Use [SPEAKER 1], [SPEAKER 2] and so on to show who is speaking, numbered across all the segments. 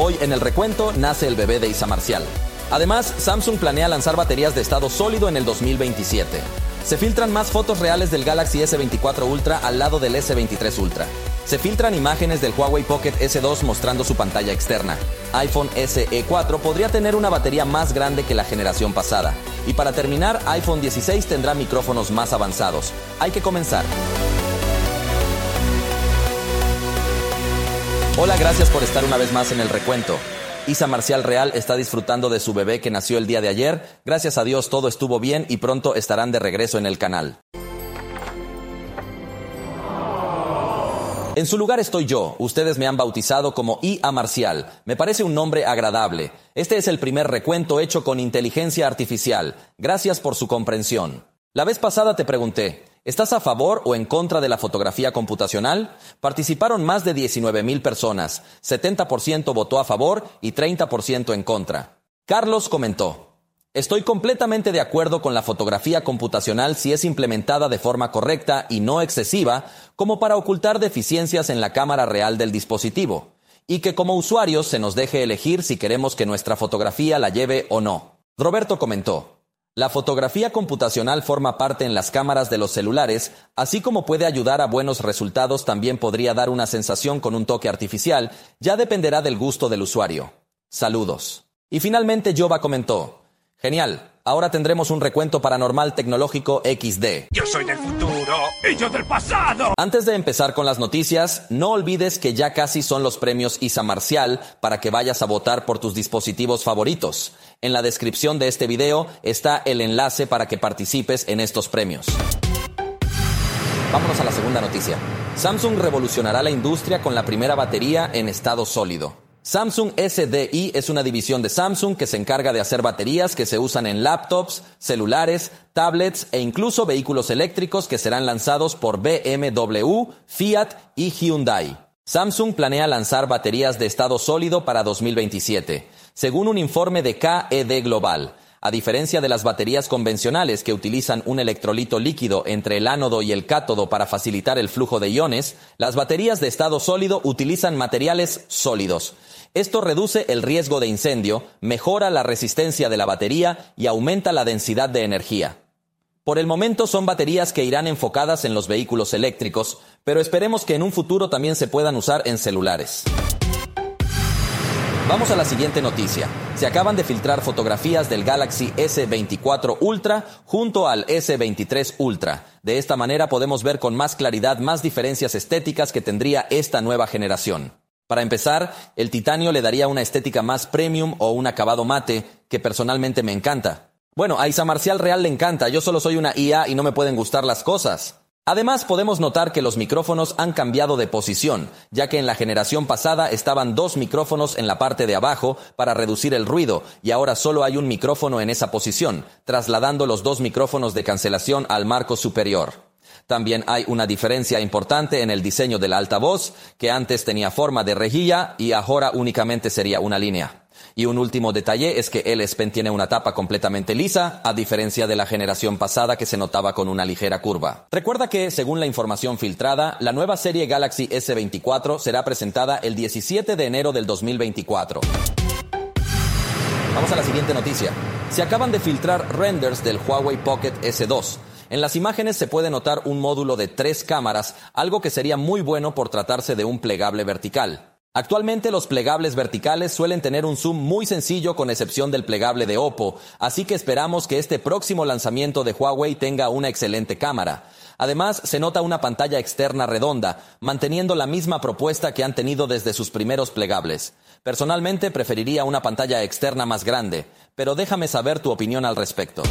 [SPEAKER 1] Hoy en el recuento nace el bebé de Isa Marcial. Además, Samsung planea lanzar baterías de estado sólido en el 2027. Se filtran más fotos reales del Galaxy S24 Ultra al lado del S23 Ultra. Se filtran imágenes del Huawei Pocket S2 mostrando su pantalla externa. iPhone SE 4 podría tener una batería más grande que la generación pasada. Y para terminar, iPhone 16 tendrá micrófonos más avanzados. Hay que comenzar. Hola, gracias por estar una vez más en el recuento. Isa Marcial Real está disfrutando de su bebé que nació el día de ayer. Gracias a Dios todo estuvo bien y pronto estarán de regreso en el canal. En su lugar estoy yo. Ustedes me han bautizado como IA Marcial. Me parece un nombre agradable. Este es el primer recuento hecho con inteligencia artificial. Gracias por su comprensión. La vez pasada te pregunté, ¿Estás a favor o en contra de la fotografía computacional? Participaron más de 19 mil personas. 70% votó a favor y 30% en contra. Carlos comentó, Estoy completamente de acuerdo con la fotografía computacional si es implementada de forma correcta y no excesiva, como para ocultar deficiencias en la cámara real del dispositivo, y que como usuarios se nos deje elegir si queremos que nuestra fotografía la lleve o no. Roberto comentó, la fotografía computacional forma parte en las cámaras de los celulares, así como puede ayudar a buenos resultados, también podría dar una sensación con un toque artificial, ya dependerá del gusto del usuario. Saludos. Y finalmente Jova comentó, Genial, ahora tendremos un recuento paranormal tecnológico XD.
[SPEAKER 2] Yo soy del futuro del pasado.
[SPEAKER 1] Antes de empezar con las noticias, no olvides que ya casi son los premios Isa Marcial para que vayas a votar por tus dispositivos favoritos. En la descripción de este video está el enlace para que participes en estos premios. Vámonos a la segunda noticia. Samsung revolucionará la industria con la primera batería en estado sólido. Samsung SDI es una división de Samsung que se encarga de hacer baterías que se usan en laptops, celulares, tablets e incluso vehículos eléctricos que serán lanzados por BMW, Fiat y Hyundai. Samsung planea lanzar baterías de estado sólido para 2027 según un informe de KED Global. A diferencia de las baterías convencionales que utilizan un electrolito líquido entre el ánodo y el cátodo para facilitar el flujo de iones, las baterías de estado sólido utilizan materiales sólidos. Esto reduce el riesgo de incendio, mejora la resistencia de la batería y aumenta la densidad de energía. Por el momento son baterías que irán enfocadas en los vehículos eléctricos, pero esperemos que en un futuro también se puedan usar en celulares. Vamos a la siguiente noticia. Se acaban de filtrar fotografías del Galaxy S24 Ultra junto al S23 Ultra. De esta manera podemos ver con más claridad más diferencias estéticas que tendría esta nueva generación. Para empezar, el titanio le daría una estética más premium o un acabado mate que personalmente me encanta. Bueno, a Isa Marcial Real le encanta, yo solo soy una IA y no me pueden gustar las cosas. Además, podemos notar que los micrófonos han cambiado de posición, ya que en la generación pasada estaban dos micrófonos en la parte de abajo para reducir el ruido, y ahora solo hay un micrófono en esa posición, trasladando los dos micrófonos de cancelación al marco superior. También hay una diferencia importante en el diseño del altavoz, que antes tenía forma de rejilla y ahora únicamente sería una línea. Y un último detalle es que el S Pen tiene una tapa completamente lisa, a diferencia de la generación pasada que se notaba con una ligera curva. Recuerda que, según la información filtrada, la nueva serie Galaxy S24 será presentada el 17 de enero del 2024. Vamos a la siguiente noticia. Se acaban de filtrar renders del Huawei Pocket S2. En las imágenes se puede notar un módulo de tres cámaras, algo que sería muy bueno por tratarse de un plegable vertical. Actualmente los plegables verticales suelen tener un zoom muy sencillo con excepción del plegable de Oppo, así que esperamos que este próximo lanzamiento de Huawei tenga una excelente cámara. Además, se nota una pantalla externa redonda, manteniendo la misma propuesta que han tenido desde sus primeros plegables. Personalmente preferiría una pantalla externa más grande, pero déjame saber tu opinión al respecto.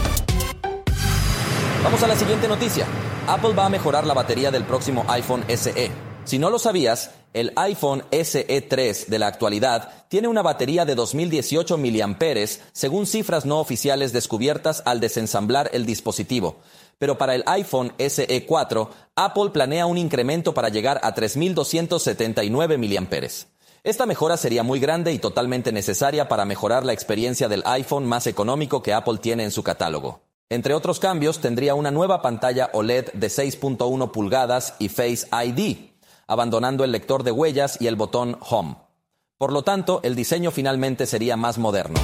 [SPEAKER 1] Vamos a la siguiente noticia. Apple va a mejorar la batería del próximo iPhone SE. Si no lo sabías, el iPhone SE3 de la actualidad tiene una batería de 2018 mAh, según cifras no oficiales descubiertas al desensamblar el dispositivo. Pero para el iPhone SE4, Apple planea un incremento para llegar a 3279 mAh. Esta mejora sería muy grande y totalmente necesaria para mejorar la experiencia del iPhone más económico que Apple tiene en su catálogo. Entre otros cambios, tendría una nueva pantalla OLED de 6.1 pulgadas y Face ID, abandonando el lector de huellas y el botón Home. Por lo tanto, el diseño finalmente sería más moderno.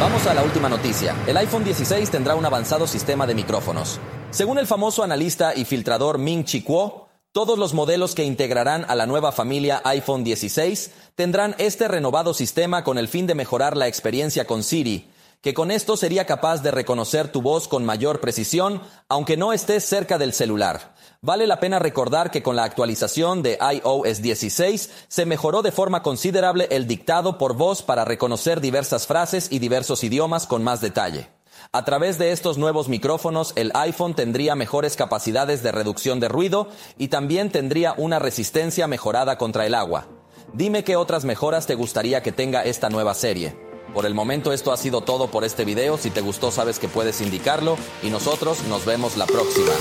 [SPEAKER 1] Vamos a la última noticia. El iPhone 16 tendrá un avanzado sistema de micrófonos. Según el famoso analista y filtrador Ming Chi Kuo, todos los modelos que integrarán a la nueva familia iPhone 16 tendrán este renovado sistema con el fin de mejorar la experiencia con Siri, que con esto sería capaz de reconocer tu voz con mayor precisión, aunque no estés cerca del celular. Vale la pena recordar que con la actualización de iOS 16 se mejoró de forma considerable el dictado por voz para reconocer diversas frases y diversos idiomas con más detalle. A través de estos nuevos micrófonos, el iPhone tendría mejores capacidades de reducción de ruido y también tendría una resistencia mejorada contra el agua. Dime qué otras mejoras te gustaría que tenga esta nueva serie. Por el momento esto ha sido todo por este video. Si te gustó sabes que puedes indicarlo y nosotros nos vemos la próxima.